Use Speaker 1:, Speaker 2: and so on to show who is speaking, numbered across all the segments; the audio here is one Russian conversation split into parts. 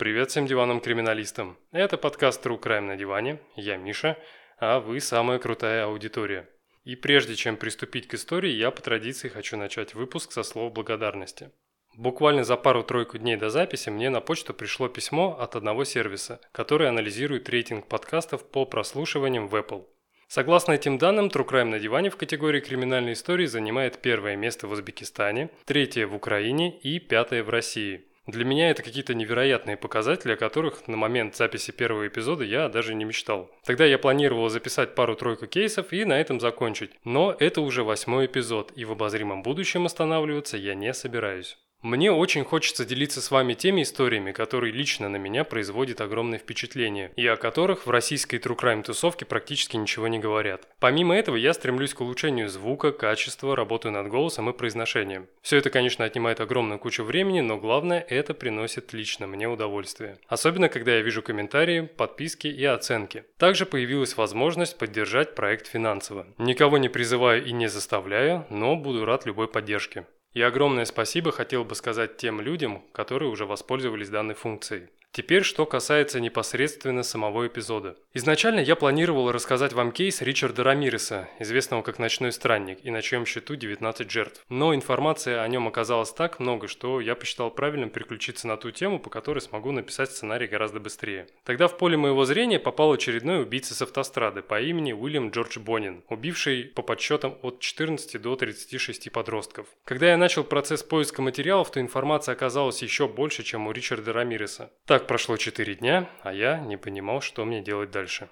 Speaker 1: Привет всем диванам-криминалистам. Это подкаст True Crime на диване. Я Миша, а вы самая крутая аудитория. И прежде чем приступить к истории, я по традиции хочу начать выпуск со слов благодарности. Буквально за пару-тройку дней до записи мне на почту пришло письмо от одного сервиса, который анализирует рейтинг подкастов по прослушиваниям в Apple. Согласно этим данным, True Crime на диване в категории криминальной истории занимает первое место в Узбекистане, третье в Украине и пятое в России. Для меня это какие-то невероятные показатели, о которых на момент записи первого эпизода я даже не мечтал. Тогда я планировал записать пару-тройку кейсов и на этом закончить. Но это уже восьмой эпизод, и в обозримом будущем останавливаться я не собираюсь. Мне очень хочется делиться с вами теми историями, которые лично на меня производят огромное впечатление, и о которых в российской true crime тусовке практически ничего не говорят. Помимо этого, я стремлюсь к улучшению звука, качества, работаю над голосом и произношением. Все это, конечно, отнимает огромную кучу времени, но главное, это приносит лично мне удовольствие. Особенно, когда я вижу комментарии, подписки и оценки. Также появилась возможность поддержать проект финансово. Никого не призываю и не заставляю, но буду рад любой поддержке. И огромное спасибо хотел бы сказать тем людям, которые уже воспользовались данной функцией. Теперь, что касается непосредственно самого эпизода. Изначально я планировал рассказать вам кейс Ричарда Рамиреса, известного как «Ночной странник», и на чьем счету 19 жертв. Но информации о нем оказалось так много, что я посчитал правильным переключиться на ту тему, по которой смогу написать сценарий гораздо быстрее. Тогда в поле моего зрения попал очередной убийца с автострады по имени Уильям Джордж Бонин, убивший по подсчетам от 14 до 36 подростков. Когда я начал процесс поиска материалов, то информация оказалась еще больше, чем у Ричарда Рамиреса. Так так прошло 4 дня, а я не понимал, что мне делать дальше.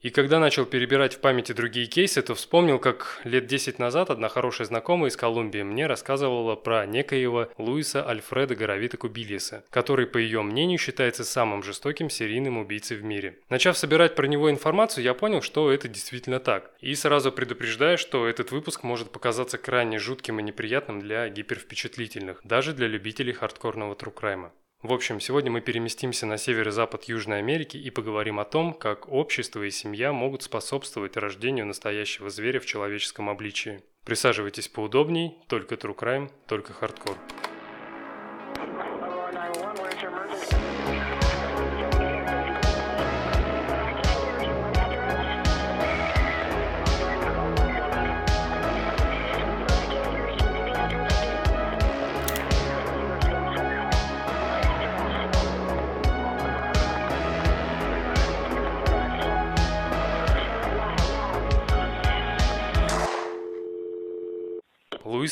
Speaker 1: И когда начал перебирать в памяти другие кейсы, то вспомнил, как лет 10 назад одна хорошая знакомая из Колумбии мне рассказывала про некоего Луиса Альфредо Гаравито Кубильоса, который, по ее мнению, считается самым жестоким серийным убийцей в мире. Начав собирать про него информацию, я понял, что это действительно так. И сразу предупреждаю, что этот выпуск может показаться крайне жутким и неприятным для гипервпечатлительных, даже для любителей хардкорного true crime а. В общем, сегодня мы переместимся на северо-запад Южной Америки и поговорим о том, как общество и семья могут способствовать рождению настоящего зверя в человеческом обличии. Присаживайтесь поудобней, только true crime, только хардкор.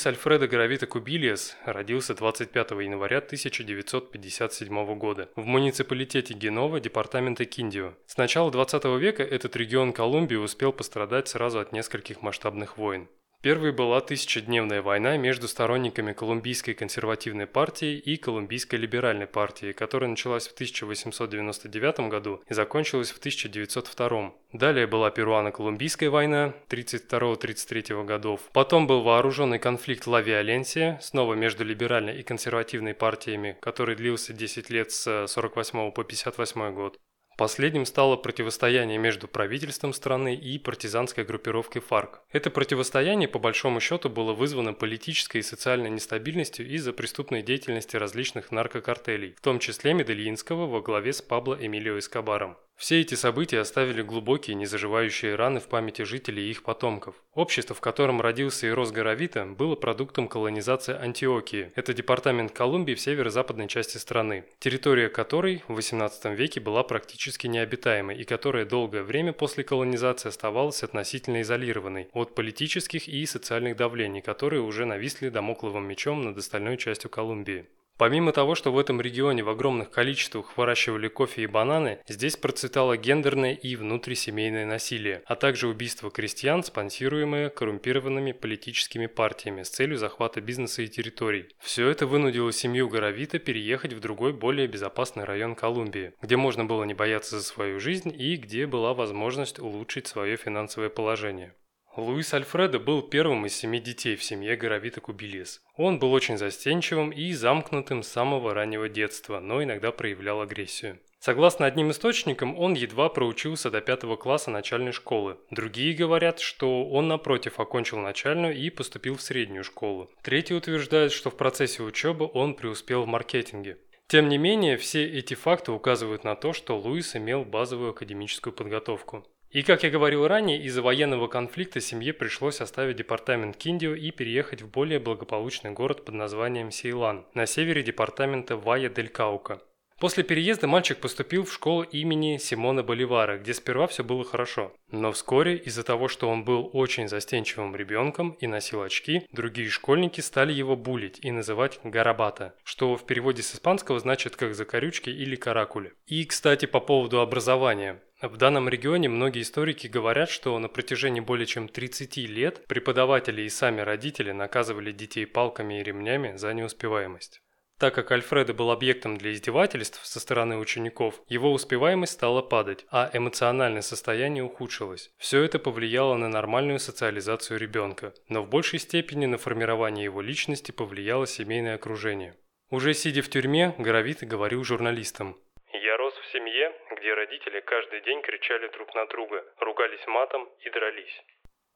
Speaker 1: Альфредо Гравита Кубилиас родился 25 января 1957 года в муниципалитете Генова департамента Киндио. С начала 20 века этот регион Колумбии успел пострадать сразу от нескольких масштабных войн. Первой была тысячедневная война между сторонниками Колумбийской консервативной партии и Колумбийской либеральной партии, которая началась в 1899 году и закончилась в 1902. Далее была Перуано-Колумбийская война 32-33 годов. Потом был вооруженный конфликт Ла Виоленсия, снова между либеральной и консервативной партиями, который длился 10 лет с 48 по 58 год. Последним стало противостояние между правительством страны и партизанской группировкой ФАРК. Это противостояние, по большому счету, было вызвано политической и социальной нестабильностью из-за преступной деятельности различных наркокартелей, в том числе Медельинского во главе с Пабло Эмилио Эскобаром. Все эти события оставили глубокие незаживающие раны в памяти жителей и их потомков. Общество, в котором родился и рос Горовита, было продуктом колонизации Антиокии. Это департамент Колумбии в северо-западной части страны, территория которой в XVIII веке была практически необитаемой и которая долгое время после колонизации оставалась относительно изолированной от политических и социальных давлений, которые уже нависли домокловым мечом над остальной частью Колумбии. Помимо того, что в этом регионе в огромных количествах выращивали кофе и бананы, здесь процветало гендерное и внутрисемейное насилие, а также убийство крестьян, спонсируемые коррумпированными политическими партиями с целью захвата бизнеса и территорий. Все это вынудило семью Горовита переехать в другой, более безопасный район Колумбии, где можно было не бояться за свою жизнь и где была возможность улучшить свое финансовое положение. Луис Альфредо был первым из семи детей в семье Горовита Кубилис. Он был очень застенчивым и замкнутым с самого раннего детства, но иногда проявлял агрессию. Согласно одним источникам, он едва проучился до пятого класса начальной школы. Другие говорят, что он, напротив, окончил начальную и поступил в среднюю школу. Третьи утверждают, что в процессе учебы он преуспел в маркетинге. Тем не менее, все эти факты указывают на то, что Луис имел базовую академическую подготовку. И, как я говорил ранее, из-за военного конфликта семье пришлось оставить департамент Киндио и переехать в более благополучный город под названием Сейлан, на севере департамента Вая-дель-Каука. После переезда мальчик поступил в школу имени Симона Боливара, где сперва все было хорошо. Но вскоре, из-за того, что он был очень застенчивым ребенком и носил очки, другие школьники стали его булить и называть «гарабата», что в переводе с испанского значит как «закорючки» или «каракули». И, кстати, по поводу образования. В данном регионе многие историки говорят, что на протяжении более чем 30 лет преподаватели и сами родители наказывали детей палками и ремнями за неуспеваемость. Так как Альфредо был объектом для издевательств со стороны учеников, его успеваемость стала падать, а эмоциональное состояние ухудшилось. Все это повлияло на нормальную социализацию ребенка, но в большей степени на формирование его личности повлияло семейное окружение. Уже сидя в тюрьме, Горовит говорил журналистам. «Я рос в семье, где родители каждый день кричали друг на друга, ругались матом и дрались.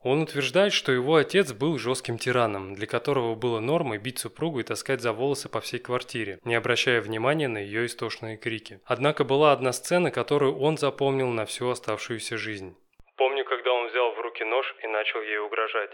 Speaker 1: Он утверждает, что его отец был жестким тираном, для которого было нормой бить супругу и таскать за волосы по всей квартире, не обращая внимания на ее истошные крики. Однако была одна сцена, которую он запомнил на всю оставшуюся жизнь. Помню, когда он взял в руки нож и начал ей угрожать.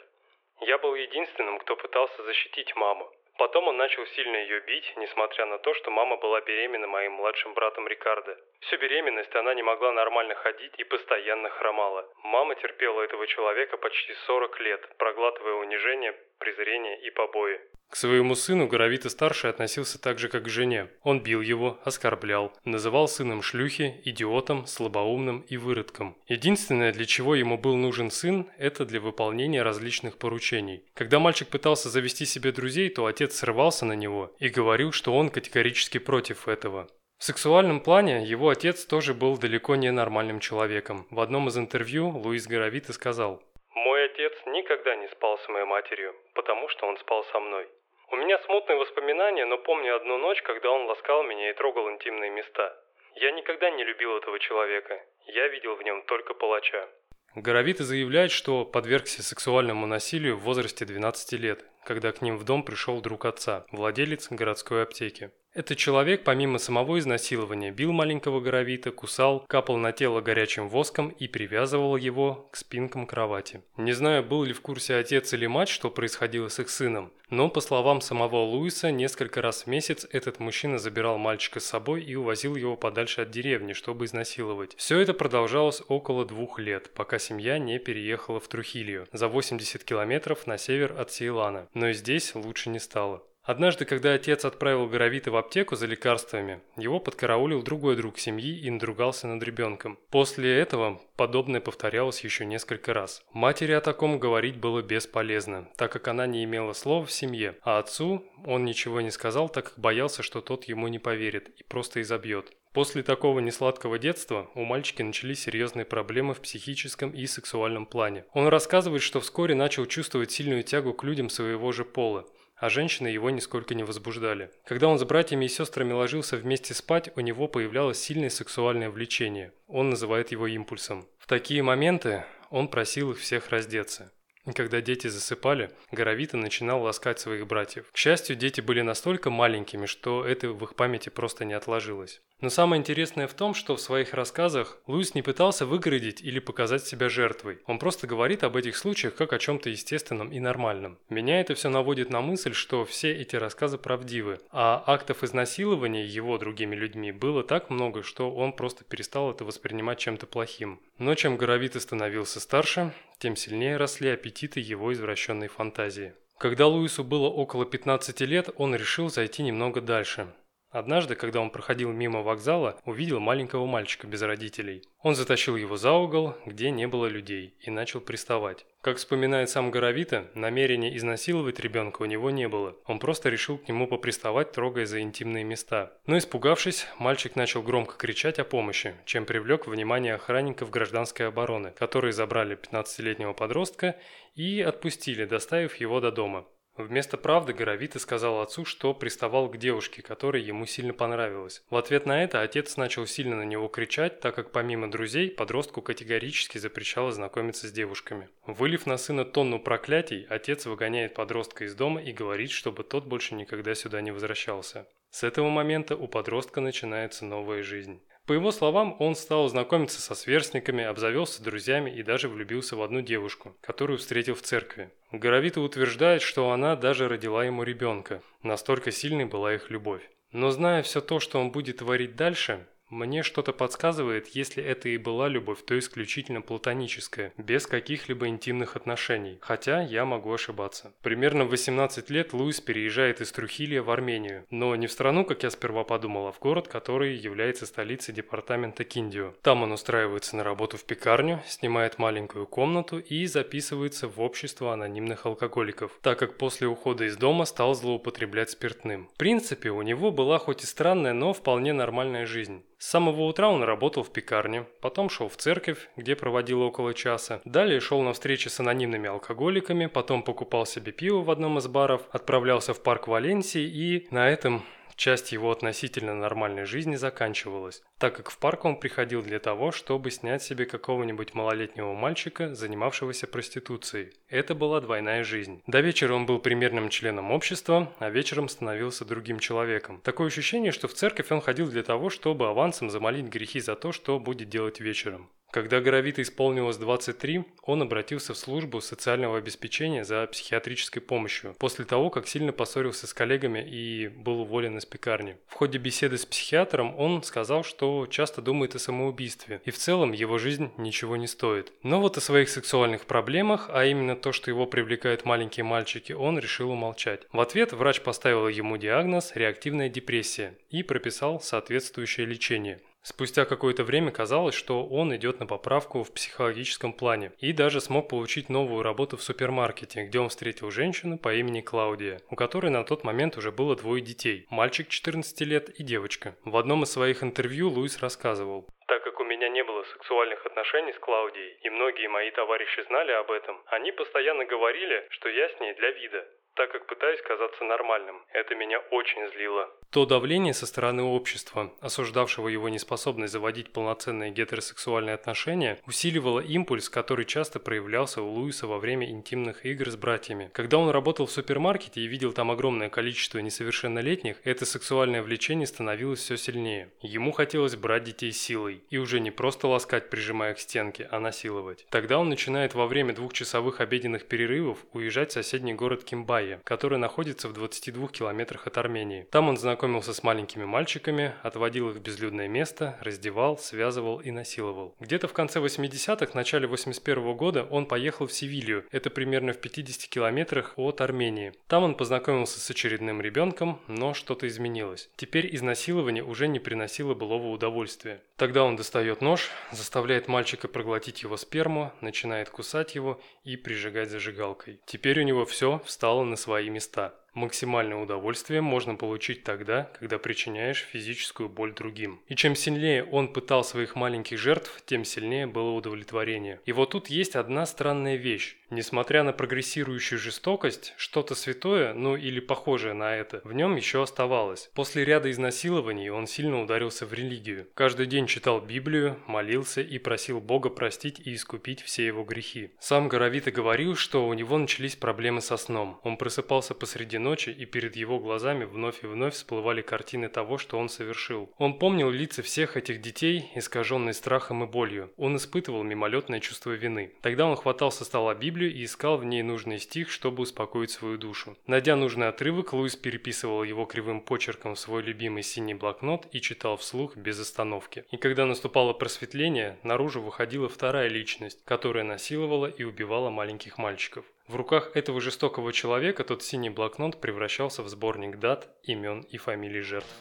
Speaker 1: Я был единственным, кто пытался защитить маму. Потом он начал сильно ее бить, несмотря на то, что мама была беременна моим младшим братом Рикардо. Всю беременность она не могла нормально ходить и постоянно хромала. Мама терпела этого человека почти 40 лет, проглатывая унижение, презрение и побои. К своему сыну Горовита-старший относился так же, как к жене. Он бил его, оскорблял, называл сыном шлюхи, идиотом, слабоумным и выродком. Единственное, для чего ему был нужен сын, это для выполнения различных поручений. Когда мальчик пытался завести себе друзей, то отец срывался на него и говорил, что он категорически против этого. В сексуальном плане его отец тоже был далеко не нормальным человеком. В одном из интервью Луис Горовита сказал «Мой отец никогда не спал с моей матерью, потому что он спал со мной. У меня смутные воспоминания, но помню одну ночь, когда он ласкал меня и трогал интимные места. Я никогда не любил этого человека. Я видел в нем только палача. Горовиты заявляет, что подвергся сексуальному насилию в возрасте 12 лет, когда к ним в дом пришел друг отца, владелец городской аптеки. Этот человек, помимо самого изнасилования, бил маленького горовита, кусал, капал на тело горячим воском и привязывал его к спинкам кровати. Не знаю, был ли в курсе отец или мать, что происходило с их сыном, но, по словам самого Луиса, несколько раз в месяц этот мужчина забирал мальчика с собой и увозил его подальше от деревни, чтобы изнасиловать. Все это продолжалось около двух лет, пока семья не переехала в Трухилью, за 80 километров на север от Сейлана, но и здесь лучше не стало. Однажды, когда отец отправил Горовита в аптеку за лекарствами, его подкараулил другой друг семьи и надругался над ребенком. После этого подобное повторялось еще несколько раз. Матери о таком говорить было бесполезно, так как она не имела слова в семье, а отцу он ничего не сказал, так как боялся, что тот ему не поверит и просто изобьет. После такого несладкого детства у мальчика начались серьезные проблемы в психическом и сексуальном плане. Он рассказывает, что вскоре начал чувствовать сильную тягу к людям своего же пола а женщины его нисколько не возбуждали. Когда он с братьями и сестрами ложился вместе спать, у него появлялось сильное сексуальное влечение. Он называет его импульсом. В такие моменты он просил их всех раздеться. И когда дети засыпали, Горовита начинал ласкать своих братьев. К счастью, дети были настолько маленькими, что это в их памяти просто не отложилось. Но самое интересное в том, что в своих рассказах Луис не пытался выгородить или показать себя жертвой. Он просто говорит об этих случаях как о чем-то естественном и нормальном. Меня это все наводит на мысль, что все эти рассказы правдивы, а актов изнасилования его другими людьми было так много, что он просто перестал это воспринимать чем-то плохим. Но чем Горовитый становился старше, тем сильнее росли аппетиты его извращенной фантазии. Когда Луису было около 15 лет, он решил зайти немного дальше – Однажды, когда он проходил мимо вокзала, увидел маленького мальчика без родителей. Он затащил его за угол, где не было людей, и начал приставать. Как вспоминает сам Горовита, намерения изнасиловать ребенка у него не было. Он просто решил к нему поприставать, трогая за интимные места. Но испугавшись, мальчик начал громко кричать о помощи, чем привлек внимание охранников гражданской обороны, которые забрали 15-летнего подростка и отпустили, доставив его до дома. Вместо правды Горовитый сказал отцу, что приставал к девушке, которая ему сильно понравилась. В ответ на это отец начал сильно на него кричать, так как помимо друзей, подростку категорически запрещало знакомиться с девушками. Вылив на сына тонну проклятий, отец выгоняет подростка из дома и говорит, чтобы тот больше никогда сюда не возвращался. С этого момента у подростка начинается новая жизнь. По его словам, он стал знакомиться со сверстниками, обзавелся друзьями и даже влюбился в одну девушку, которую встретил в церкви. Горовита утверждает, что она даже родила ему ребенка. Настолько сильной была их любовь. Но зная все то, что он будет творить дальше, мне что-то подсказывает, если это и была любовь, то исключительно платоническая, без каких-либо интимных отношений. Хотя я могу ошибаться. Примерно в 18 лет Луис переезжает из Трухилья в Армению. Но не в страну, как я сперва подумал, а в город, который является столицей департамента Киндио. Там он устраивается на работу в пекарню, снимает маленькую комнату и записывается в общество анонимных алкоголиков, так как после ухода из дома стал злоупотреблять спиртным. В принципе, у него была хоть и странная, но вполне нормальная жизнь. С самого утра он работал в пекарне, потом шел в церковь, где проводил около часа. Далее шел на встречи с анонимными алкоголиками, потом покупал себе пиво в одном из баров, отправлялся в парк Валенсии и на этом Часть его относительно нормальной жизни заканчивалась, так как в парк он приходил для того, чтобы снять себе какого-нибудь малолетнего мальчика, занимавшегося проституцией. Это была двойная жизнь. До вечера он был примерным членом общества, а вечером становился другим человеком. Такое ощущение, что в церковь он ходил для того, чтобы авансом замолить грехи за то, что будет делать вечером. Когда Горовита исполнилось 23, он обратился в службу социального обеспечения за психиатрической помощью, после того, как сильно поссорился с коллегами и был уволен из пекарни. В ходе беседы с психиатром он сказал, что часто думает о самоубийстве, и в целом его жизнь ничего не стоит. Но вот о своих сексуальных проблемах, а именно то, что его привлекают маленькие мальчики, он решил умолчать. В ответ врач поставил ему диагноз «реактивная депрессия» и прописал соответствующее лечение. Спустя какое-то время казалось, что он идет на поправку в психологическом плане и даже смог получить новую работу в супермаркете, где он встретил женщину по имени Клаудия, у которой на тот момент уже было двое детей – мальчик 14 лет и девочка. В одном из своих интервью Луис рассказывал.
Speaker 2: Так как у меня не было сексуальных отношений с Клаудией, и многие мои товарищи знали об этом, они постоянно говорили, что я с ней для вида так как пытаюсь казаться нормальным. Это меня очень злило.
Speaker 1: То давление со стороны общества, осуждавшего его неспособность заводить полноценные гетеросексуальные отношения, усиливало импульс, который часто проявлялся у Луиса во время интимных игр с братьями. Когда он работал в супермаркете и видел там огромное количество несовершеннолетних, это сексуальное влечение становилось все сильнее. Ему хотелось брать детей силой. И уже не просто ласкать, прижимая к стенке, а насиловать. Тогда он начинает во время двухчасовых обеденных перерывов уезжать в соседний город Кимбай, Китае, который находится в 22 километрах от Армении. Там он знакомился с маленькими мальчиками, отводил их в безлюдное место, раздевал, связывал и насиловал. Где-то в конце 80-х, начале 81 года он поехал в Севилью, это примерно в 50 километрах от Армении. Там он познакомился с очередным ребенком, но что-то изменилось. Теперь изнасилование уже не приносило былого удовольствия. Тогда он достает нож, заставляет мальчика проглотить его сперму, начинает кусать его и прижигать зажигалкой. Теперь у него все встало на свои места. Максимальное удовольствие можно получить тогда, когда причиняешь физическую боль другим. И чем сильнее он пытал своих маленьких жертв, тем сильнее было удовлетворение. И вот тут есть одна странная вещь. Несмотря на прогрессирующую жестокость, что-то святое, ну или похожее на это, в нем еще оставалось. После ряда изнасилований он сильно ударился в религию. Каждый день читал Библию, молился и просил Бога простить и искупить все его грехи. Сам Горовито говорил, что у него начались проблемы со сном. Он просыпался посреди ночи, и перед его глазами вновь и вновь всплывали картины того, что он совершил. Он помнил лица всех этих детей, искаженные страхом и болью. Он испытывал мимолетное чувство вины. Тогда он хватал со стола Библию и искал в ней нужный стих, чтобы успокоить свою душу. Найдя нужный отрывок, Луис переписывал его кривым почерком в свой любимый синий блокнот и читал вслух без остановки. И когда наступало просветление, наружу выходила вторая личность, которая насиловала и убивала маленьких мальчиков. В руках этого жестокого человека тот синий блокнот превращался в сборник дат, имен и фамилий жертв.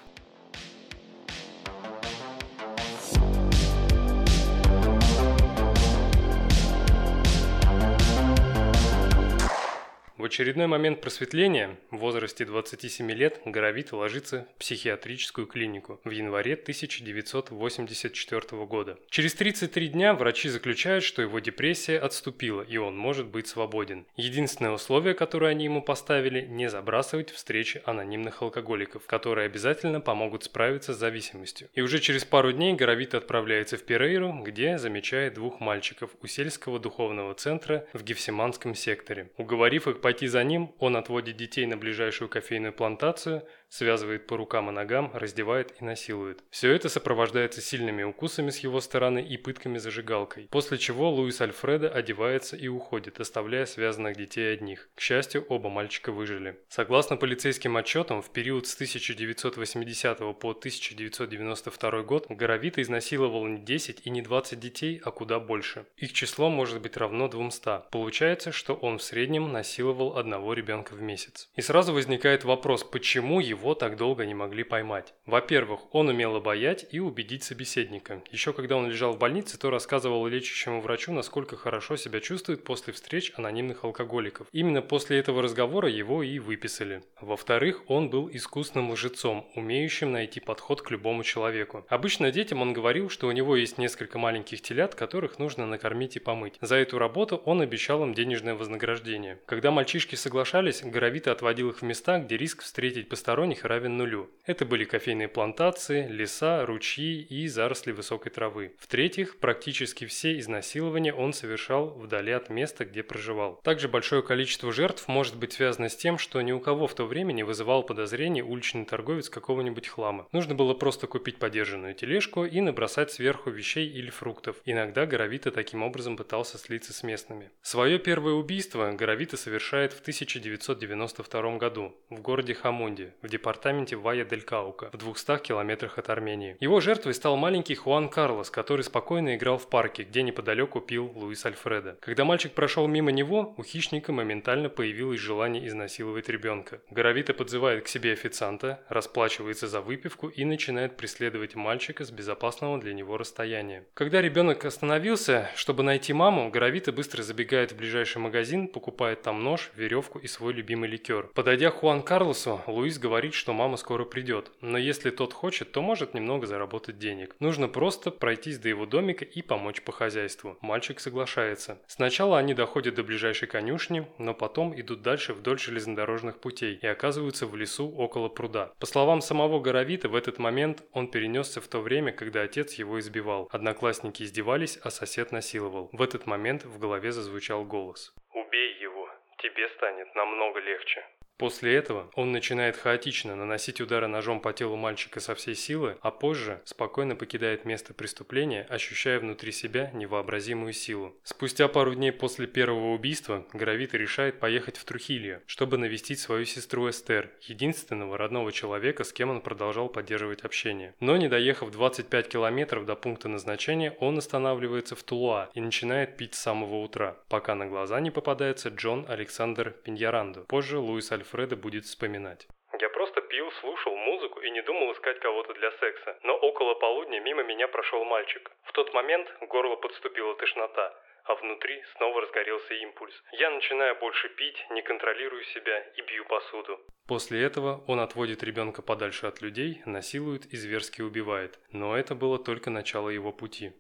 Speaker 1: В очередной момент просветления в возрасте 27 лет Горовит ложится в психиатрическую клинику в январе 1984 года. Через 33 дня врачи заключают, что его депрессия отступила и он может быть свободен. Единственное условие, которое они ему поставили – не забрасывать встречи анонимных алкоголиков, которые обязательно помогут справиться с зависимостью. И уже через пару дней Горовит отправляется в Перейру, где замечает двух мальчиков у сельского духовного центра в Гефсиманском секторе. Уговорив их пойти за ним, он отводит детей на ближайшую кофейную плантацию, связывает по рукам и ногам, раздевает и насилует. Все это сопровождается сильными укусами с его стороны и пытками зажигалкой, после чего Луис Альфредо одевается и уходит, оставляя связанных детей одних. К счастью, оба мальчика выжили. Согласно полицейским отчетам, в период с 1980 по 1992 год Горовита изнасиловал не 10 и не 20 детей, а куда больше. Их число может быть равно 200. Получается, что он в среднем насиловал одного ребенка в месяц. И сразу возникает вопрос, почему его так долго не могли поймать? Во-первых, он умел обаять и убедить собеседника. Еще когда он лежал в больнице, то рассказывал лечащему врачу, насколько хорошо себя чувствует после встреч анонимных алкоголиков. Именно после этого разговора его и выписали. Во-вторых, он был искусным лжецом, умеющим найти подход к любому человеку. Обычно детям он говорил, что у него есть несколько маленьких телят, которых нужно накормить и помыть. За эту работу он обещал им денежное вознаграждение. Когда мальчишки соглашались, Горовито отводил их в места, где риск встретить посторонних равен нулю. Это были кофейные плантации, леса, ручьи и заросли высокой травы. В-третьих, практически все изнасилования он совершал вдали от места, где проживал. Также большое количество жертв может быть связано с тем, что ни у кого в то время не вызывал подозрений уличный торговец какого-нибудь хлама. Нужно было просто купить подержанную тележку и набросать сверху вещей или фруктов. Иногда Горовито таким образом пытался слиться с местными. Свое первое убийство Горовито совершает в 1992 году в городе Хамонде, в департаменте Вая-дель-Каука, в 200 километрах от Армении. Его жертвой стал маленький Хуан Карлос, который спокойно играл в парке, где неподалеку пил Луис Альфредо. Когда мальчик прошел мимо него, у хищника моментально появилось желание изнасиловать ребенка. Горовито подзывает к себе официанта, расплачивается за выпивку и начинает преследовать мальчика с безопасного для него расстояния. Когда ребенок остановился, чтобы найти маму, Горовито быстро забегает в ближайший магазин, покупает там нож, веревку и свой любимый ликер. Подойдя к Хуан Карлосу, Луис говорит, что мама скоро придет, но если тот хочет, то может немного заработать денег. Нужно просто пройтись до его домика и помочь по хозяйству. Мальчик соглашается. Сначала они доходят до ближайшей конюшни, но потом идут дальше вдоль железнодорожных путей и оказываются в лесу около пруда. По словам самого Горовита, в этот момент он перенесся в то время, когда отец его избивал. Одноклассники издевались, а сосед насиловал. В этот момент в голове зазвучал голос.
Speaker 2: «Убей его, тебе станет намного легче».
Speaker 1: После этого он начинает хаотично наносить удары ножом по телу мальчика со всей силы, а позже спокойно покидает место преступления, ощущая внутри себя невообразимую силу. Спустя пару дней после первого убийства Гравита решает поехать в Трухилью, чтобы навестить свою сестру Эстер, единственного родного человека, с кем он продолжал поддерживать общение. Но не доехав 25 километров до пункта назначения, он останавливается в Тулуа и начинает пить с самого утра, пока на глаза не попадается Джон Александр Пиньяранду. Позже Луис Альф Фреда будет вспоминать.
Speaker 2: Я просто пил, слушал музыку и не думал искать кого-то для секса. Но около полудня мимо меня прошел мальчик. В тот момент горло подступила тошнота, а внутри снова разгорелся импульс. Я начинаю больше пить, не контролирую себя и бью посуду.
Speaker 1: После этого он отводит ребенка подальше от людей, насилует и зверски убивает. Но это было только начало его пути.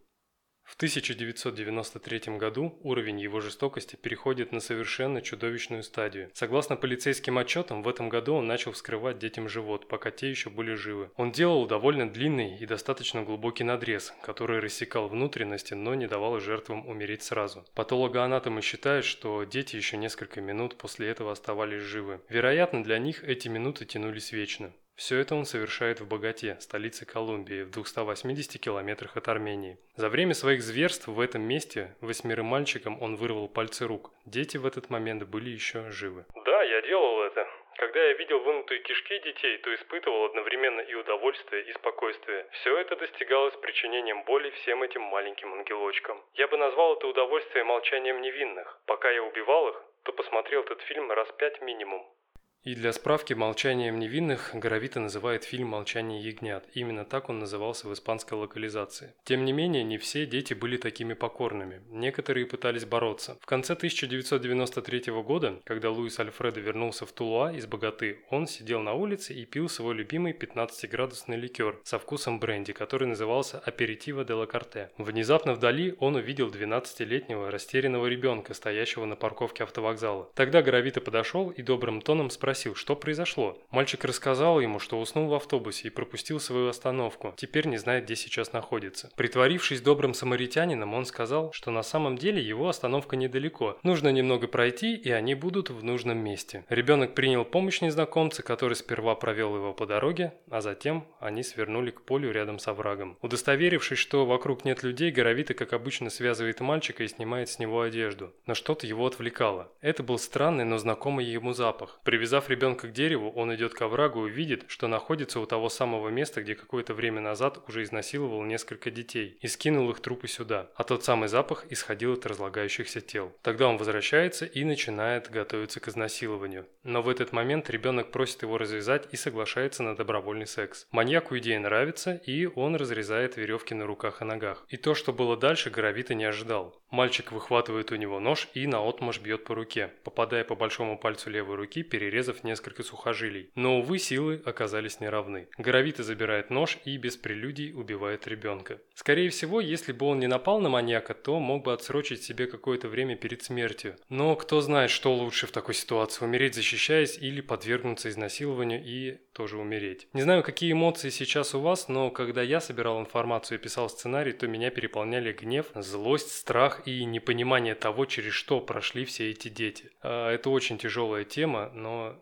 Speaker 1: В 1993 году уровень его жестокости переходит на совершенно чудовищную стадию. Согласно полицейским отчетам, в этом году он начал вскрывать детям живот, пока те еще были живы. Он делал довольно длинный и достаточно глубокий надрез, который рассекал внутренности, но не давал жертвам умереть сразу. Патологоанатомы считают, что дети еще несколько минут после этого оставались живы. Вероятно, для них эти минуты тянулись вечно. Все это он совершает в Богате, столице Колумбии, в 280 километрах от Армении. За время своих зверств в этом месте восьмерым мальчикам он вырвал пальцы рук. Дети в этот момент были еще живы.
Speaker 2: Да, я делал это. Когда я видел вынутые кишки детей, то испытывал одновременно и удовольствие, и спокойствие. Все это достигалось причинением боли всем этим маленьким ангелочкам. Я бы назвал это удовольствие молчанием невинных. Пока я убивал их, то посмотрел этот фильм раз пять минимум.
Speaker 1: И для справки «Молчанием невинных» Горовита называет фильм «Молчание ягнят». Именно так он назывался в испанской локализации. Тем не менее, не все дети были такими покорными. Некоторые пытались бороться. В конце 1993 года, когда Луис Альфредо вернулся в Тулуа из Богаты, он сидел на улице и пил свой любимый 15-градусный ликер со вкусом бренди, который назывался «Аперитиво де ла Карте». Внезапно вдали он увидел 12-летнего растерянного ребенка, стоящего на парковке автовокзала. Тогда Горовита подошел и добрым тоном спросил, спросил, что произошло. Мальчик рассказал ему, что уснул в автобусе и пропустил свою остановку. Теперь не знает, где сейчас находится. Притворившись добрым самаритянином, он сказал, что на самом деле его остановка недалеко. Нужно немного пройти, и они будут в нужном месте. Ребенок принял помощь незнакомца, который сперва провел его по дороге, а затем они свернули к полю рядом с оврагом. Удостоверившись, что вокруг нет людей, Горовита, как обычно, связывает мальчика и снимает с него одежду. Но что-то его отвлекало. Это был странный, но знакомый ему запах. Привязав ребенка к дереву, он идет к оврагу и видит, что находится у того самого места, где какое-то время назад уже изнасиловал несколько детей и скинул их трупы сюда. А тот самый запах исходил от разлагающихся тел. Тогда он возвращается и начинает готовиться к изнасилованию. Но в этот момент ребенок просит его развязать и соглашается на добровольный секс. Маньяку идея нравится, и он разрезает веревки на руках и ногах. И то, что было дальше, Горовита не ожидал. Мальчик выхватывает у него нож и наотмашь бьет по руке, попадая по большому пальцу левой руки, перерезав несколько сухожилий. Но, увы, силы оказались неравны. Горовита забирает нож и без прелюдий убивает ребенка. Скорее всего, если бы он не напал на маньяка, то мог бы отсрочить себе какое-то время перед смертью. Но кто знает, что лучше в такой ситуации, умереть защищаясь или подвергнуться изнасилованию и тоже умереть. Не знаю, какие эмоции сейчас у вас, но когда я собирал информацию и писал сценарий, то меня переполняли гнев, злость, страх и непонимание того, через что прошли все эти дети. А, это очень тяжелая тема, но,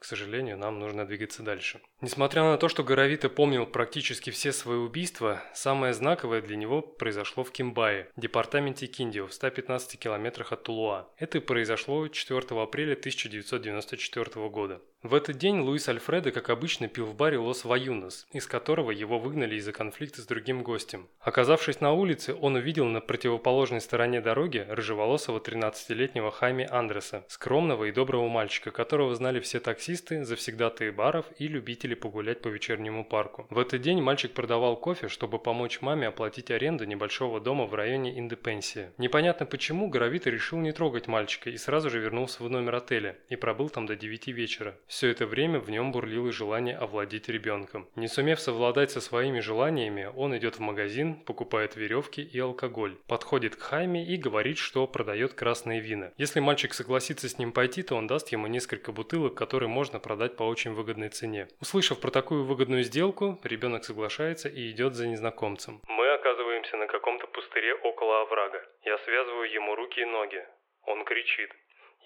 Speaker 1: к сожалению, нам нужно двигаться дальше. Несмотря на то, что Горовита помнил практически все свои убийства, самое знаковое для него произошло в Кимбае, департаменте Киндио, в 115 километрах от Тулуа. Это произошло 4 апреля 1994 года. В этот день Луис Альфредо, как обычно, пил в баре Лос Ваюнос, из которого его выгнали из-за конфликта с другим гостем. Оказавшись на улице, он увидел на противоположной стороне дороги рыжеволосого 13-летнего Хайми Андреса, скромного и доброго мальчика, которого знали все таксисты, завсегдатые баров и любители погулять по вечернему парку. В этот день мальчик продавал кофе, чтобы помочь маме оплатить аренду небольшого дома в районе Индепенсия. Непонятно почему Горовита решил не трогать мальчика и сразу же вернулся в номер отеля и пробыл там до 9 вечера. Все это время в нем бурлило желание овладеть ребенком. Не сумев совладать со своими желаниями, он идет в магазин, покупает веревки и алкоголь, подходит к Хайме и говорит, что продает красные вина. Если мальчик согласится с ним пойти, то он даст ему несколько бутылок, которые можно продать по очень выгодной цене. Услышав про такую выгодную сделку, ребенок соглашается и идет за незнакомцем.
Speaker 2: Мы оказываемся на каком-то пустыре около оврага. Я связываю ему руки и ноги. Он кричит.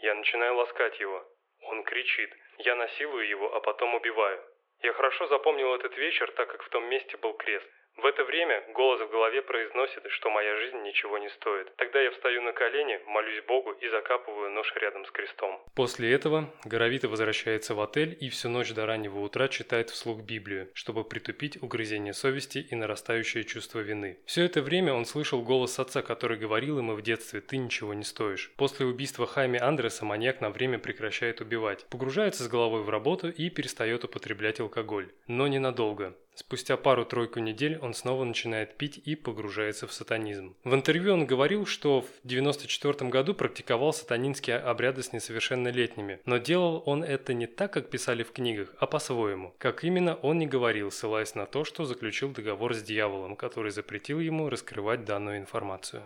Speaker 2: Я начинаю ласкать его. Он кричит. Я насилую его, а потом убиваю. Я хорошо запомнил этот вечер, так как в том месте был крест. В это время голос в голове произносит, что моя жизнь ничего не стоит. Тогда я встаю на колени, молюсь Богу и закапываю нож рядом с крестом.
Speaker 1: После этого Горовита возвращается в отель и всю ночь до раннего утра читает вслух Библию, чтобы притупить угрызение совести и нарастающее чувство вины. Все это время он слышал голос отца, который говорил ему в детстве «ты ничего не стоишь». После убийства Хайми Андреса маньяк на время прекращает убивать, погружается с головой в работу и перестает употреблять алкоголь. Но ненадолго. Спустя пару-тройку недель он снова начинает пить и погружается в сатанизм. В интервью он говорил, что в 1994 году практиковал сатанинские обряды с несовершеннолетними, но делал он это не так, как писали в книгах, а по-своему. Как именно, он не говорил, ссылаясь на то, что заключил договор с дьяволом, который запретил ему раскрывать данную информацию.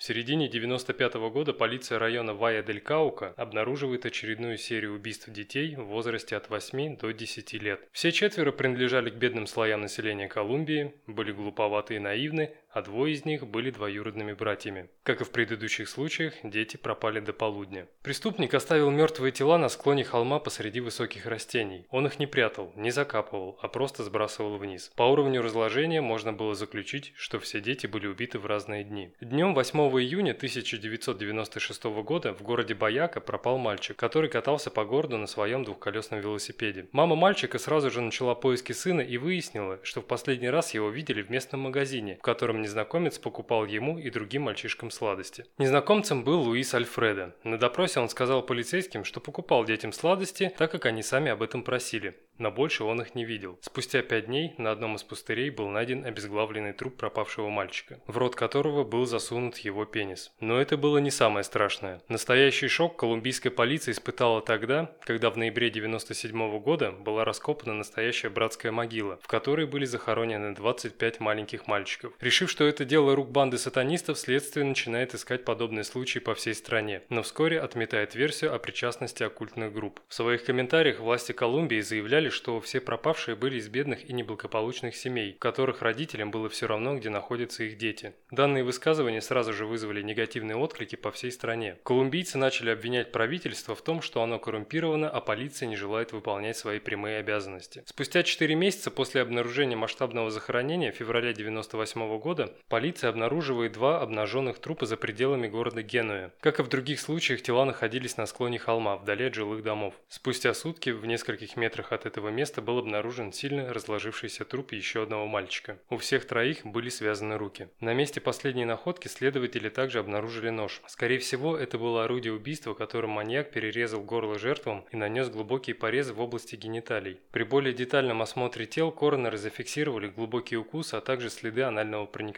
Speaker 1: Середине 95 -го года полиция района Вая-дель-Каука обнаруживает очередную серию убийств детей в возрасте от 8 до 10 лет. Все четверо принадлежали к бедным слоям населения Колумбии, были глуповаты и наивны, а двое из них были двоюродными братьями. Как и в предыдущих случаях, дети пропали до полудня. Преступник оставил мертвые тела на склоне холма посреди высоких растений. Он их не прятал, не закапывал, а просто сбрасывал вниз. По уровню разложения можно было заключить, что все дети были убиты в разные дни. Днем 8 июня 1996 года в городе Баяка пропал мальчик, который катался по городу на своем двухколесном велосипеде. Мама мальчика сразу же начала поиски сына и выяснила, что в последний раз его видели в местном магазине, в котором незнакомец покупал ему и другим мальчишкам сладости. Незнакомцем был Луис Альфредо. На допросе он сказал полицейским, что покупал детям сладости, так как они сами об этом просили. но больше он их не видел. Спустя пять дней на одном из пустырей был найден обезглавленный труп пропавшего мальчика, в рот которого был засунут его пенис. Но это было не самое страшное. Настоящий шок колумбийская полиция испытала тогда, когда в ноябре 97 года была раскопана настоящая братская могила, в которой были захоронены 25 маленьких мальчиков. Решив, что это дело рук банды сатанистов, следствие начинает искать подобные случаи по всей стране, но вскоре отметает версию о причастности оккультных групп. В своих комментариях власти Колумбии заявляли, что все пропавшие были из бедных и неблагополучных семей, в которых родителям было все равно, где находятся их дети. Данные высказывания сразу же вызвали негативные отклики по всей стране. Колумбийцы начали обвинять правительство в том, что оно коррумпировано, а полиция не желает выполнять свои прямые обязанности. Спустя 4 месяца после обнаружения масштабного захоронения в феврале 1998 года полиция обнаруживает два обнаженных трупа за пределами города Генуя. Как и в других случаях, тела находились на склоне холма, вдали от жилых домов. Спустя сутки в нескольких метрах от этого места был обнаружен сильно разложившийся труп еще одного мальчика. У всех троих были связаны руки. На месте последней находки следователи также обнаружили нож. Скорее всего, это было орудие убийства, которым маньяк перерезал горло жертвам и нанес глубокие порезы в области гениталий. При более детальном осмотре тел коронеры зафиксировали глубокие укусы, а также следы анального проникновения.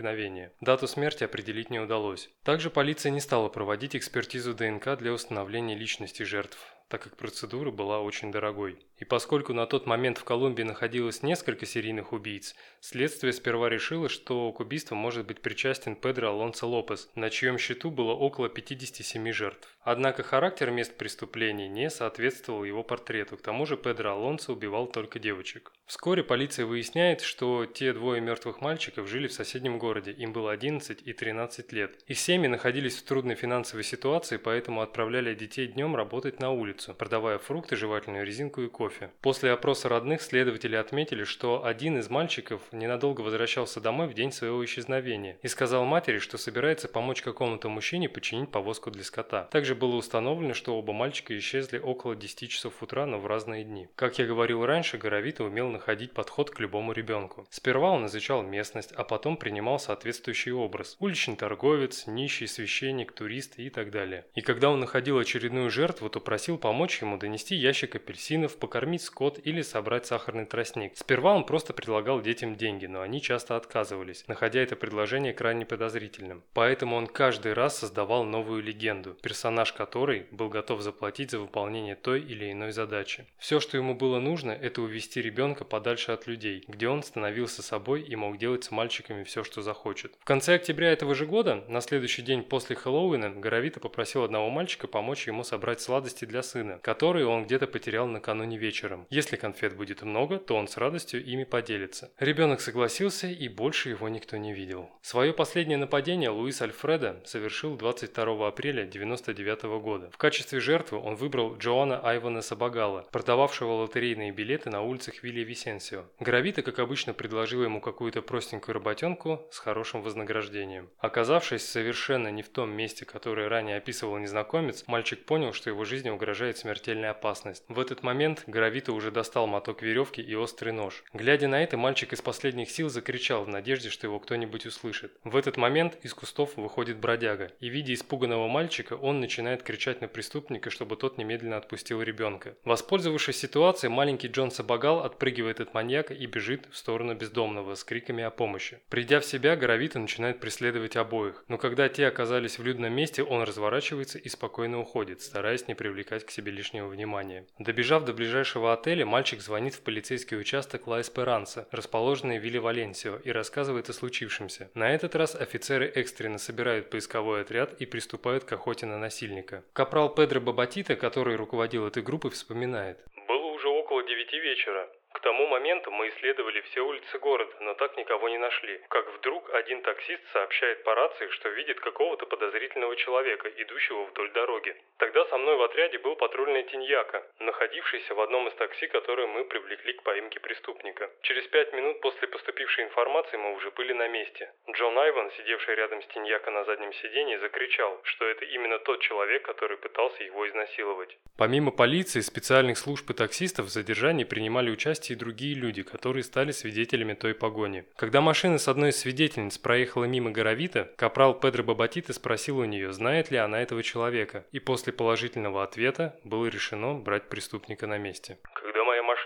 Speaker 1: Дату смерти определить не удалось. Также полиция не стала проводить экспертизу ДНК для установления личности жертв так как процедура была очень дорогой. И поскольку на тот момент в Колумбии находилось несколько серийных убийц, следствие сперва решило, что к убийству может быть причастен Педро Алонсо Лопес, на чьем счету было около 57 жертв. Однако характер мест преступлений не соответствовал его портрету, к тому же Педро Алонсо убивал только девочек. Вскоре полиция выясняет, что те двое мертвых мальчиков жили в соседнем городе, им было 11 и 13 лет. Их семьи находились в трудной финансовой ситуации, поэтому отправляли детей днем работать на улицу, продавая фрукты, жевательную резинку и кофе. После опроса родных следователи отметили, что один из мальчиков ненадолго возвращался домой в день своего исчезновения и сказал матери, что собирается помочь какому-то мужчине починить повозку для скота. Также было установлено, что оба мальчика исчезли около 10 часов утра, но в разные дни. Как я говорил раньше, Горовита умел находить подход к любому ребенку. Сперва он изучал местность, а потом принимал соответствующий образ. Уличный торговец, нищий, священник, турист и так далее. И когда он находил очередную жертву, то просил помочь ему донести ящик апельсинов, покормить скот или собрать сахарный тростник. Сперва он просто предлагал детям деньги, но они часто отказывались, находя это предложение крайне подозрительным. Поэтому он каждый раз создавал новую легенду, персонаж которой был готов заплатить за выполнение той или иной задачи. Все, что ему было нужно, это увести ребенка подальше от людей, где он становился собой и мог делать с мальчиками все, что захочет. В конце октября этого же года, на следующий день после Хэллоуина, Горовита попросил одного мальчика помочь ему собрать сладости для сына, которые он где-то потерял накануне вечером. Если конфет будет много, то он с радостью ими поделится. Ребенок согласился и больше его никто не видел. Свое последнее нападение Луис Альфредо совершил 22 апреля 1999 года. В качестве жертвы он выбрал Джоана Айвана Сабагала, продававшего лотерейные билеты на улицах Вилли Висенсио. Гравита, как обычно, предложил ему какую-то простенькую работенку с хорошим вознаграждением. Оказавшись совершенно не в том месте, которое ранее описывал незнакомец, мальчик понял, что его жизни угрожает смертельная опасность. В этот момент Гравита уже достал моток веревки и острый нож. Глядя на это, мальчик из последних сил закричал в надежде, что его кто-нибудь услышит. В этот момент из кустов выходит бродяга, и видя испуганного мальчика, он начинает кричать на преступника, чтобы тот немедленно отпустил ребенка. Воспользовавшись ситуацией, маленький Джон Сабагал отпрыгивает от маньяка и бежит в сторону бездомного с криками о помощи. Придя в себя, Гравита начинает преследовать обоих, но когда те оказались в людном месте, он разворачивается и спокойно уходит, стараясь не привлекать к себе лишнего внимания. Добежав до ближайшего отеля мальчик звонит в полицейский участок Ла Эсперанса, расположенный в Вилле Валенсио, и рассказывает о случившемся. На этот раз офицеры экстренно собирают поисковой отряд и приступают к охоте на насильника. Капрал Педро Бабатита, который руководил этой группой, вспоминает.
Speaker 2: «Было уже около девяти вечера. К тому моменту мы исследовали все улицы города, но так никого не нашли. Как вдруг один таксист сообщает по рации, что видит какого-то подозрительного человека, идущего вдоль дороги. Тогда со мной в отряде был патрульный Тиньяка, находившийся в одном из такси, которые мы привлекли к поимке преступника. Через пять минут после поступившей информации мы уже были на месте. Джон Айван, сидевший рядом с Тиньяка на заднем сиденье, закричал, что это именно тот человек, который пытался его изнасиловать.
Speaker 1: Помимо полиции, специальных служб и таксистов в задержании принимали участие и другие люди, которые стали свидетелями той погони. Когда машина с одной из свидетельниц проехала мимо Горовита, капрал Педро Бабатита спросил у нее, знает ли она этого человека, и после положительного ответа было решено брать преступника на месте.
Speaker 2: Когда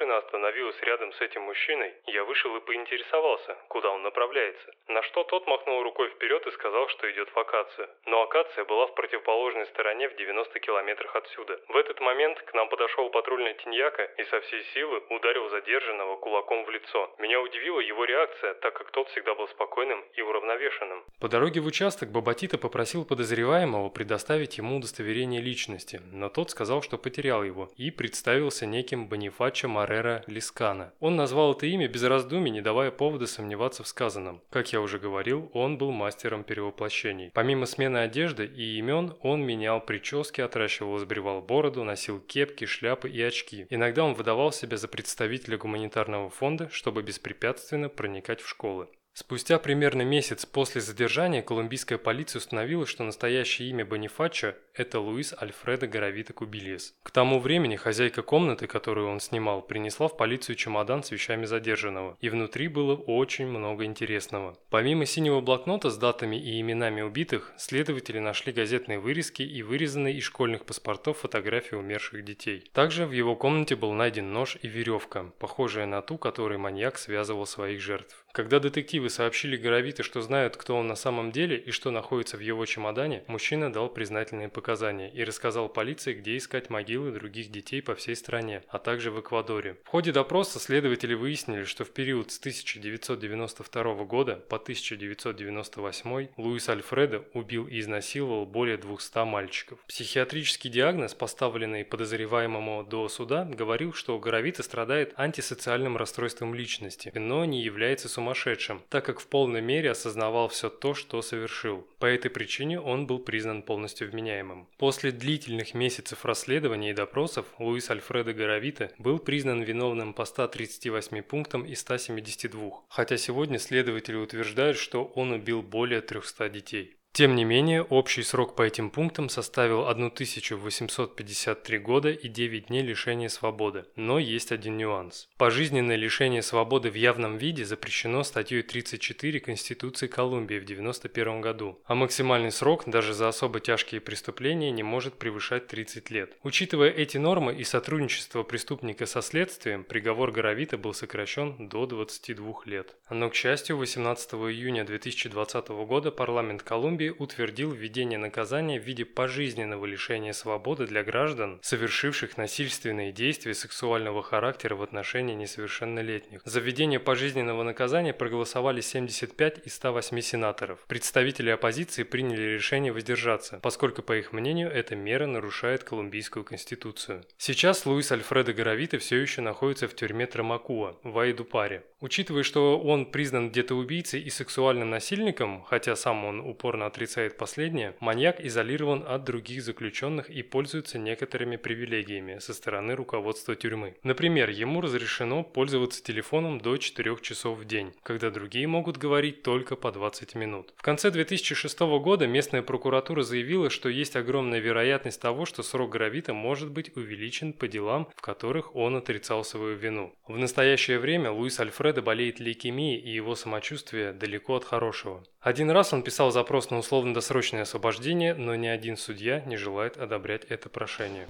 Speaker 2: машина остановилась рядом с этим мужчиной, я вышел и поинтересовался, куда он направляется. На что тот махнул рукой вперед и сказал, что идет в акацию. Но акация была в противоположной стороне в 90 километрах отсюда. В этот момент к нам подошел патрульный Тиньяка и со всей силы ударил задержанного кулаком в лицо. Меня удивила его реакция, так как тот всегда был спокойным и уравновешенным.
Speaker 1: По дороге в участок Бабатита попросил подозреваемого предоставить ему удостоверение личности, но тот сказал, что потерял его, и представился неким Бонифачо Маррера Лискана. Он назвал это имя без раздумий, не давая повода сомневаться в сказанном. Как я уже говорил, он был мастером перевоплощений. Помимо смены одежды и имен, он менял прически, отращивал и сбривал бороду, носил кепки, шляпы и очки. Иногда он выдавал себя за представителя гуманитарного фонда, чтобы беспрепятственно проникать в школы. Спустя примерно месяц после задержания колумбийская полиция установила, что настоящее имя Бонифачо – это Луис Альфредо Горовита Кубильес. К тому времени хозяйка комнаты, которую он снимал, принесла в полицию чемодан с вещами задержанного, и внутри было очень много интересного. Помимо синего блокнота с датами и именами убитых, следователи нашли газетные вырезки и вырезанные из школьных паспортов фотографии умерших детей. Также в его комнате был найден нож и веревка, похожая на ту, которой маньяк связывал своих жертв. Когда детективы сообщили Горовите, что знают, кто он на самом деле и что находится в его чемодане, мужчина дал признательные показания и рассказал полиции, где искать могилы других детей по всей стране, а также в Эквадоре. В ходе допроса следователи выяснили, что в период с 1992 года по 1998 Луис Альфредо убил и изнасиловал более 200 мальчиков. Психиатрический диагноз, поставленный подозреваемому до суда, говорил, что Горовита страдает антисоциальным расстройством личности, но не является сумасшедшим, так как в полной мере осознавал все то, что совершил. По этой причине он был признан полностью вменяемым. После длительных месяцев расследований и допросов Луис Альфредо Горовита был признан виновным по 138 пунктам из 172, хотя сегодня следователи утверждают, что он убил более 300 детей. Тем не менее, общий срок по этим пунктам составил 1853 года и 9 дней лишения свободы. Но есть один нюанс. Пожизненное лишение свободы в явном виде запрещено статьей 34 Конституции Колумбии в 1991 году, а максимальный срок даже за особо тяжкие преступления не может превышать 30 лет. Учитывая эти нормы и сотрудничество преступника со следствием, приговор Горовита был сокращен до 22 лет. Но, к счастью, 18 июня 2020 года парламент Колумбии Колумбии утвердил введение наказания в виде пожизненного лишения свободы для граждан, совершивших насильственные действия сексуального характера в отношении несовершеннолетних. За введение пожизненного наказания проголосовали 75 из 108 сенаторов. Представители оппозиции приняли решение воздержаться, поскольку, по их мнению, эта мера нарушает колумбийскую конституцию. Сейчас Луис Альфредо Горовита все еще находится в тюрьме Трамакуа в Айдупаре. Учитывая, что он признан где-то убийцей и сексуальным насильником, хотя сам он упорно отрицает последнее, маньяк изолирован от других заключенных и пользуется некоторыми привилегиями со стороны руководства тюрьмы. Например, ему разрешено пользоваться телефоном до 4 часов в день, когда другие могут говорить только по 20 минут. В конце 2006 года местная прокуратура заявила, что есть огромная вероятность того, что срок Гравита может быть увеличен по делам, в которых он отрицал свою вину. В настоящее время Луис Альфредо болеет лейкемией и его самочувствие далеко от хорошего. Один раз он писал запрос на условно-досрочное освобождение, но ни один судья не желает одобрять это прошение.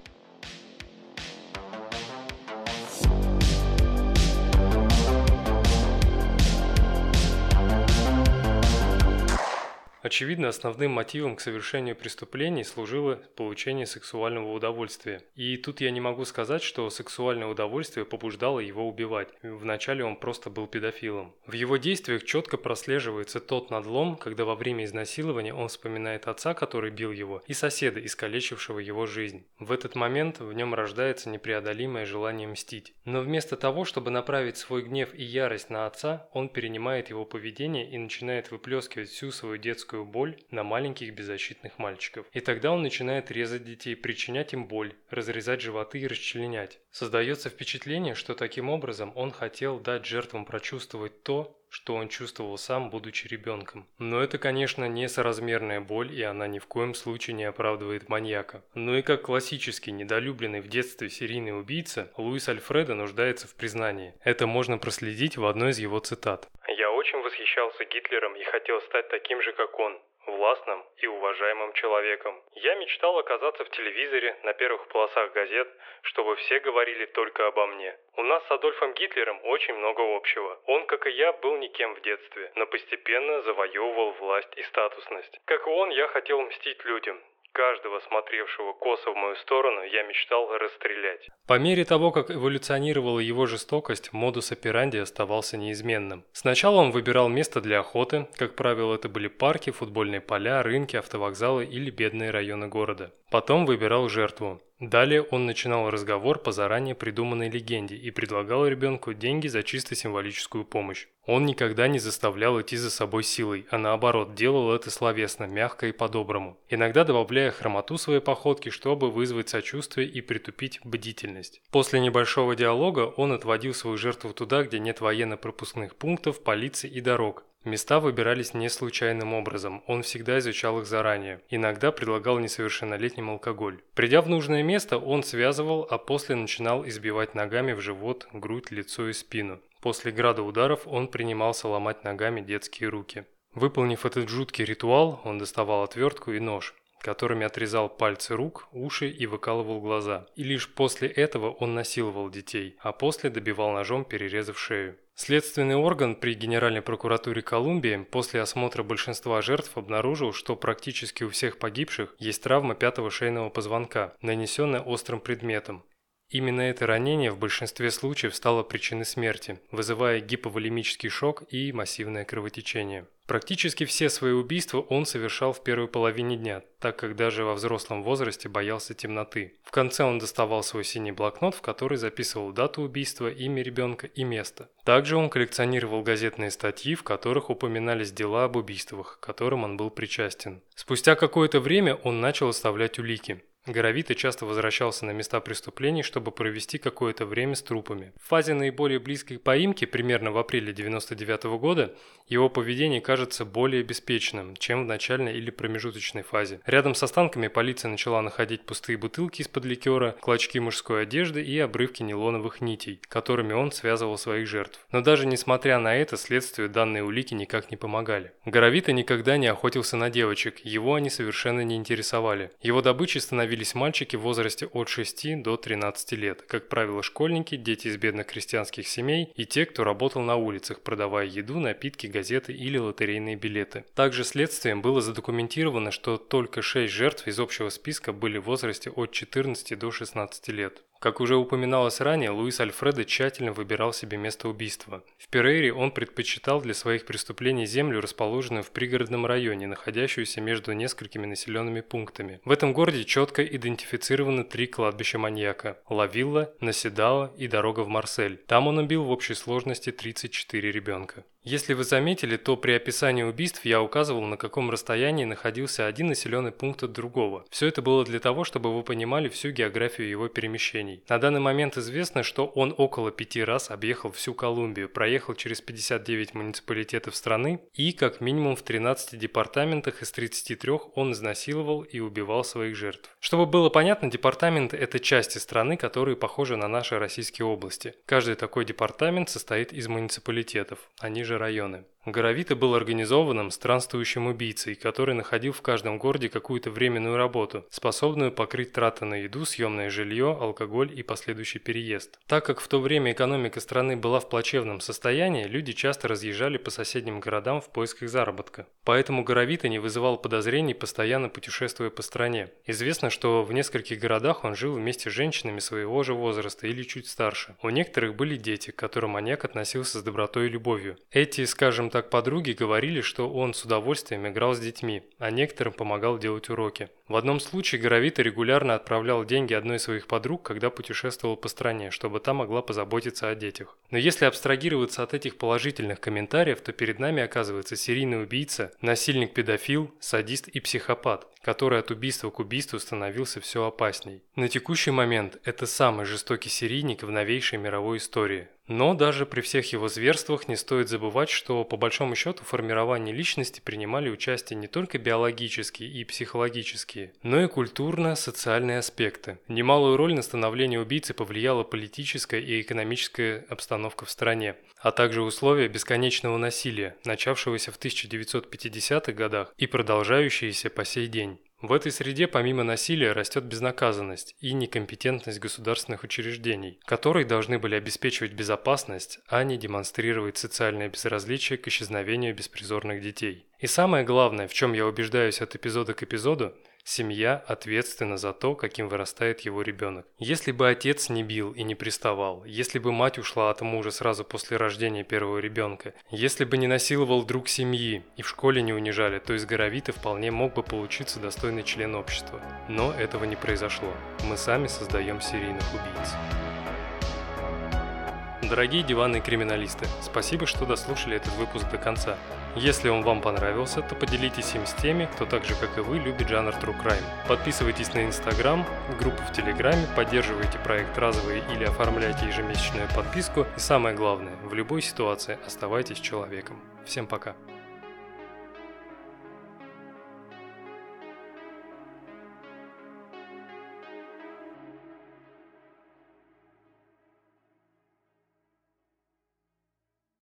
Speaker 1: Очевидно, основным мотивом к совершению преступлений служило получение сексуального удовольствия. И тут я не могу сказать, что сексуальное удовольствие побуждало его убивать. Вначале он просто был педофилом. В его действиях четко прослеживается тот надлом, когда во время изнасилования он вспоминает отца, который бил его, и соседа, искалечившего его жизнь. В этот момент в нем рождается непреодолимое желание мстить. Но вместо того, чтобы направить свой гнев и ярость на отца, он перенимает его поведение и начинает выплескивать всю свою детскую физическую боль на маленьких беззащитных мальчиков. И тогда он начинает резать детей, причинять им боль, разрезать животы и расчленять. Создается впечатление, что таким образом он хотел дать жертвам прочувствовать то, что он чувствовал сам, будучи ребенком. Но это, конечно, несоразмерная боль, и она ни в коем случае не оправдывает маньяка. Но и как классический, недолюбленный в детстве серийный убийца, Луис Альфредо нуждается в признании. Это можно проследить в одной из его цитат.
Speaker 2: Я очень восхищался Гитлером и хотел стать таким же, как он. властным и уважаемым человеком. Я мечтал оказаться в телевизоре на первых полосах газет, чтобы все говорили только обо мне. У нас с Адольфом Гитлером очень много общего. Он, как и я, был никем в детстве, но постепенно завоевывал власть и статусность. Как и он, я хотел мстить людям, Каждого смотревшего косо в мою сторону я мечтал расстрелять.
Speaker 1: По мере того, как эволюционировала его жестокость, модус операнди оставался неизменным. Сначала он выбирал место для охоты, как правило, это были парки, футбольные поля, рынки, автовокзалы или бедные районы города. Потом выбирал жертву. Далее он начинал разговор по заранее придуманной легенде и предлагал ребенку деньги за чисто символическую помощь. Он никогда не заставлял идти за собой силой, а наоборот делал это словесно, мягко и по-доброму, иногда добавляя хромоту своей походки, чтобы вызвать сочувствие и притупить бдительность. После небольшого диалога он отводил свою жертву туда, где нет военно-пропускных пунктов, полиции и дорог, Места выбирались не случайным образом, он всегда изучал их заранее. Иногда предлагал несовершеннолетним алкоголь. Придя в нужное место, он связывал, а после начинал избивать ногами в живот, грудь, лицо и спину. После града ударов он принимался ломать ногами детские руки. Выполнив этот жуткий ритуал, он доставал отвертку и нож которыми отрезал пальцы рук, уши и выкалывал глаза. И лишь после этого он насиловал детей, а после добивал ножом, перерезав шею. Следственный орган при Генеральной прокуратуре Колумбии после осмотра большинства жертв обнаружил, что практически у всех погибших есть травма пятого шейного позвонка, нанесенная острым предметом. Именно это ранение в большинстве случаев стало причиной смерти, вызывая гиповолемический шок и массивное кровотечение. Практически все свои убийства он совершал в первой половине дня, так как даже во взрослом возрасте боялся темноты. В конце он доставал свой синий блокнот, в который записывал дату убийства, имя ребенка и место. Также он коллекционировал газетные статьи, в которых упоминались дела об убийствах, которым он был причастен. Спустя какое-то время он начал оставлять улики. Горовито часто возвращался на места преступлений, чтобы провести какое-то время с трупами. В фазе наиболее близкой поимки, примерно в апреле 1999 -го года, его поведение кажется более беспечным, чем в начальной или промежуточной фазе. Рядом с останками полиция начала находить пустые бутылки из-под ликера, клочки мужской одежды и обрывки нейлоновых нитей, которыми он связывал своих жертв. Но даже несмотря на это, следствию данные улики никак не помогали. Горовито никогда не охотился на девочек, его они совершенно не интересовали. Его добычей становились мальчики в возрасте от 6 до 13 лет, как правило школьники, дети из бедных крестьянских семей и те, кто работал на улицах, продавая еду, напитки, газеты или лотерейные билеты. Также следствием было задокументировано, что только 6 жертв из общего списка были в возрасте от 14 до 16 лет. Как уже упоминалось ранее, Луис Альфредо тщательно выбирал себе место убийства. В Перейре он предпочитал для своих преступлений землю, расположенную в пригородном районе, находящуюся между несколькими населенными пунктами. В этом городе четко идентифицированы три кладбища маньяка – Лавилла, Наседала и дорога в Марсель. Там он убил в общей сложности 34 ребенка. Если вы заметили, то при описании убийств я указывал, на каком расстоянии находился один населенный пункт от другого. Все это было для того, чтобы вы понимали всю географию его перемещений. На данный момент известно, что он около пяти раз объехал всю Колумбию, проехал через 59 муниципалитетов страны и как минимум в 13 департаментах из 33 он изнасиловал и убивал своих жертв. Чтобы было понятно, департаменты – это части страны, которые похожи на наши российские области. Каждый такой департамент состоит из муниципалитетов, они же районы. Горовито был организованным странствующим убийцей, который находил в каждом городе какую-то временную работу, способную покрыть траты на еду, съемное жилье, алкоголь и последующий переезд. Так как в то время экономика страны была в плачевном состоянии, люди часто разъезжали по соседним городам в поисках заработка. Поэтому Горовито не вызывал подозрений, постоянно путешествуя по стране. Известно, что в нескольких городах он жил вместе с женщинами своего же возраста или чуть старше. У некоторых были дети, к которым маньяк относился с добротой и любовью. Эти, скажем так, подруги говорили, что он с удовольствием играл с детьми, а некоторым помогал делать уроки. В одном случае Горовито регулярно отправлял деньги одной из своих подруг, когда путешествовал по стране, чтобы та могла позаботиться о детях. Но если абстрагироваться от этих положительных комментариев, то перед нами оказывается серийный убийца, насильник-педофил, садист и психопат, который от убийства к убийству становился все опасней. На текущий момент это самый жестокий серийник в новейшей мировой истории. Но даже при всех его зверствах не стоит забывать, что по большому счету в формировании личности принимали участие не только биологические и психологические, но и культурно-социальные аспекты. Немалую роль на становление убийцы повлияла политическая и экономическая обстановка в стране, а также условия бесконечного насилия, начавшегося в 1950-х годах и продолжающиеся по сей день. В этой среде помимо насилия растет безнаказанность и некомпетентность государственных учреждений, которые должны были обеспечивать безопасность, а не демонстрировать социальное безразличие к исчезновению беспризорных детей. И самое главное, в чем я убеждаюсь от эпизода к эпизоду, Семья ответственна за то, каким вырастает его ребенок. Если бы отец не бил и не приставал, если бы мать ушла от мужа сразу после рождения первого ребенка, если бы не насиловал друг семьи и в школе не унижали, то из Горовита вполне мог бы получиться достойный член общества. Но этого не произошло. Мы сами создаем серийных убийц. Дорогие диванные криминалисты, спасибо, что дослушали этот выпуск до конца. Если он вам понравился, то поделитесь им с теми, кто так же, как и вы, любит жанр True Crime. Подписывайтесь на Инстаграм, группу в Телеграме, поддерживайте проект разовый или оформляйте ежемесячную подписку. И самое главное, в любой ситуации оставайтесь человеком. Всем пока.